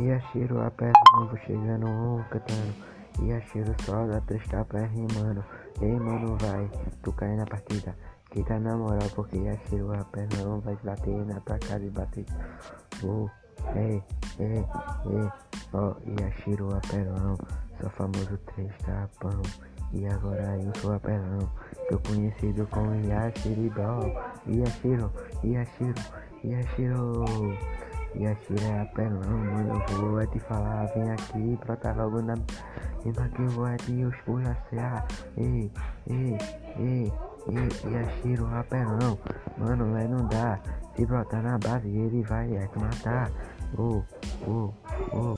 Yashiro apelão, vou chegando um cantando. Yashiro só dá três tapas rimando. Ei mano, vai, tu cai na partida. Que tá na moral, porque Yashiro apelão vai bater na tua casa e bater. Oh, ei, ei, ei, ó, Yashiro apelão, sou famoso três tapão. E agora eu sou apelão, sou conhecido como Yashiro Ball. Yashiro, Yashiro, Yashiro. E a é apelão, mano, eu vou é te falar, vem aqui, brota logo na rima que eu vou é te esculachar. Ei, ei, ei, ei, e a tiro apelão, mano, é não dá. Se brotar na base, ele vai é te matar. Oh, oh, oh.